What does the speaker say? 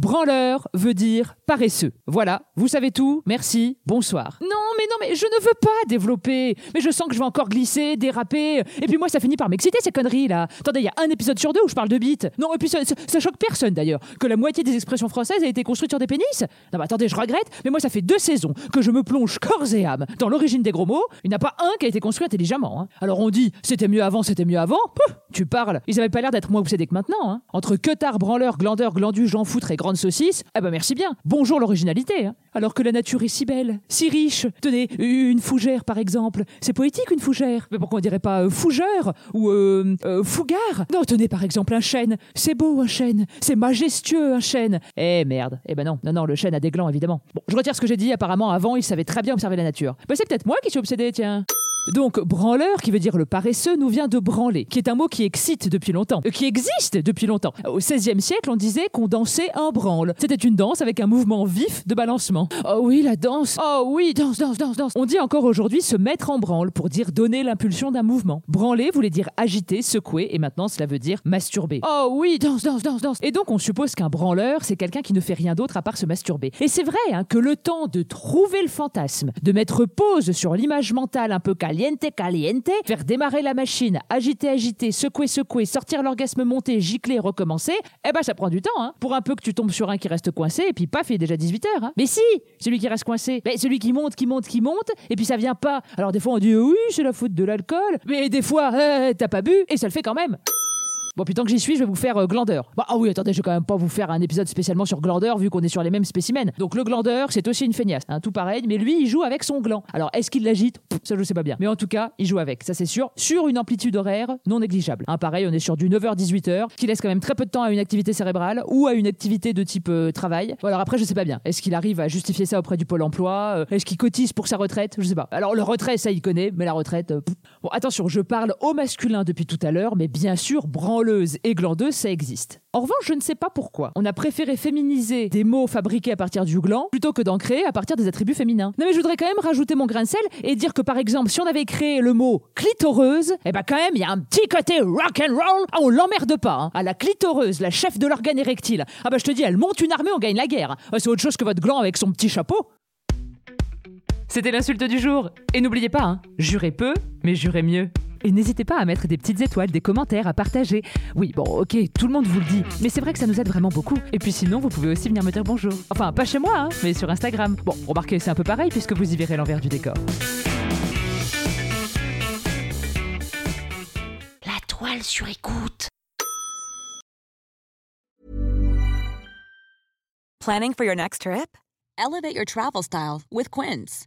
Branleur veut dire paresseux. Voilà, vous savez tout, merci, bonsoir. Non, mais non, mais je ne veux pas développer. Mais je sens que je vais encore glisser, déraper. Et puis moi, ça finit par m'exciter ces conneries là. Attendez, il y a un épisode sur deux où je parle de bites. Non, et puis ça, choque personne d'ailleurs. Que la moitié des expressions françaises a été construite sur des pénis. Non, mais attendez, je regrette, mais moi, ça fait deux saisons que je me plonge corps et âme dans l'origine des gros mots. Il n'y en a pas un qui a été construit intelligemment. hein. Alors on dit, c'était mieux avant, c'était mieux avant. Pouf, tu parles. Ils avaient pas l'air d'être moins obsédés que maintenant. hein. Entre queutard, branleur, glandeur, glandu, jean foutre et saucisse, eh ben merci bien. Bonjour l'originalité. hein. Alors que la nature est si belle, si riche. Tenez, une fougère par exemple. C'est poétique une fougère. Mais pourquoi on dirait pas euh, fougère ou euh, euh, fougard? Non, tenez par exemple un chêne. C'est beau un chêne. C'est majestueux un chêne. Eh merde. Eh ben non, non, non, le chêne a des glands évidemment. Bon, je retire ce que j'ai dit. Apparemment avant, il savait très bien observer la nature. Bah c'est peut-être moi qui suis obsédé, tiens. Donc, branleur, qui veut dire le paresseux, nous vient de branler, qui est un mot qui excite depuis longtemps, euh, qui existe depuis longtemps. Au XVIe siècle, on disait qu'on dansait un branle. C'était une danse avec un mouvement vif de balancement. Oh oui, la danse. Oh oui, danse, danse, danse, danse. On dit encore aujourd'hui se mettre en branle pour dire donner l'impulsion d'un mouvement. Branler voulait dire agiter, secouer, et maintenant cela veut dire masturber. Oh oui, danse, danse, danse, danse. Et donc on suppose qu'un branleur, c'est quelqu'un qui ne fait rien d'autre à part se masturber. Et c'est vrai hein, que le temps de trouver le fantasme, de mettre pause sur l'image mentale un peu caliente, caliente, faire démarrer la machine, agiter, agiter, secouer, secouer, sortir l'orgasme monter, gicler, recommencer, eh ben ça prend du temps. Hein. Pour un peu que tu tombes sur un qui reste coincé, et puis paf, il est déjà 18h. Hein. Mais si, celui qui reste coincé, mais celui qui monte, qui monte, qui monte, et puis ça vient pas. Alors des fois on dit oui, c'est la faute de l'alcool, mais des fois, euh, t'as pas bu, et ça le fait quand même. Bon, puis tant que j'y suis, je vais vous faire euh, glandeur. Bah, ah oui, attendez, je vais quand même pas vous faire un épisode spécialement sur glandeur vu qu'on est sur les mêmes spécimens. Donc le glandeur, c'est aussi une feignasse, hein, tout pareil, mais lui, il joue avec son gland. Alors est-ce qu'il l'agite? Ça, je sais pas bien. Mais en tout cas, il joue avec, ça c'est sûr, sur une amplitude horaire non négligeable. Hein, pareil, on est sur du 9h-18h, qui laisse quand même très peu de temps à une activité cérébrale ou à une activité de type euh, travail. Bon, alors après, je sais pas bien. Est-ce qu'il arrive à justifier ça auprès du Pôle emploi? Euh, Est-ce qu'il cotise pour sa retraite? Je sais pas. Alors le retrait, ça il connaît, mais la retraite. euh. Bon, attention, je parle au masculin depuis tout à l'heure, mais bien sûr, et glandeuse, ça existe. En revanche, je ne sais pas pourquoi. On a préféré féminiser des mots fabriqués à partir du gland plutôt que d'en créer à partir des attributs féminins. Non mais je voudrais quand même rajouter mon grain de sel et dire que par exemple, si on avait créé le mot clitoreuse, eh ben quand même, il y a un petit côté rock and roll. Ah, on l'emmerde pas. hein. À la clitoreuse, la chef de l'organe érectile. Ah bah je te dis, elle monte une armée, on gagne la guerre. Ah, C'est autre chose que votre gland avec son petit chapeau. C'était l'insulte du jour. Et n'oubliez pas, hein, jurez peu, mais jurez mieux. Et n'hésitez pas à mettre des petites étoiles, des commentaires, à partager. Oui, bon, ok, tout le monde vous le dit, mais c'est vrai que ça nous aide vraiment beaucoup. Et puis sinon, vous pouvez aussi venir me dire bonjour. Enfin, pas chez moi, hein, mais sur Instagram. Bon, remarquez, c'est un peu pareil puisque vous y verrez l'envers du décor. La toile sur écoute. Planning for your next trip? Elevate your travel style with Quince.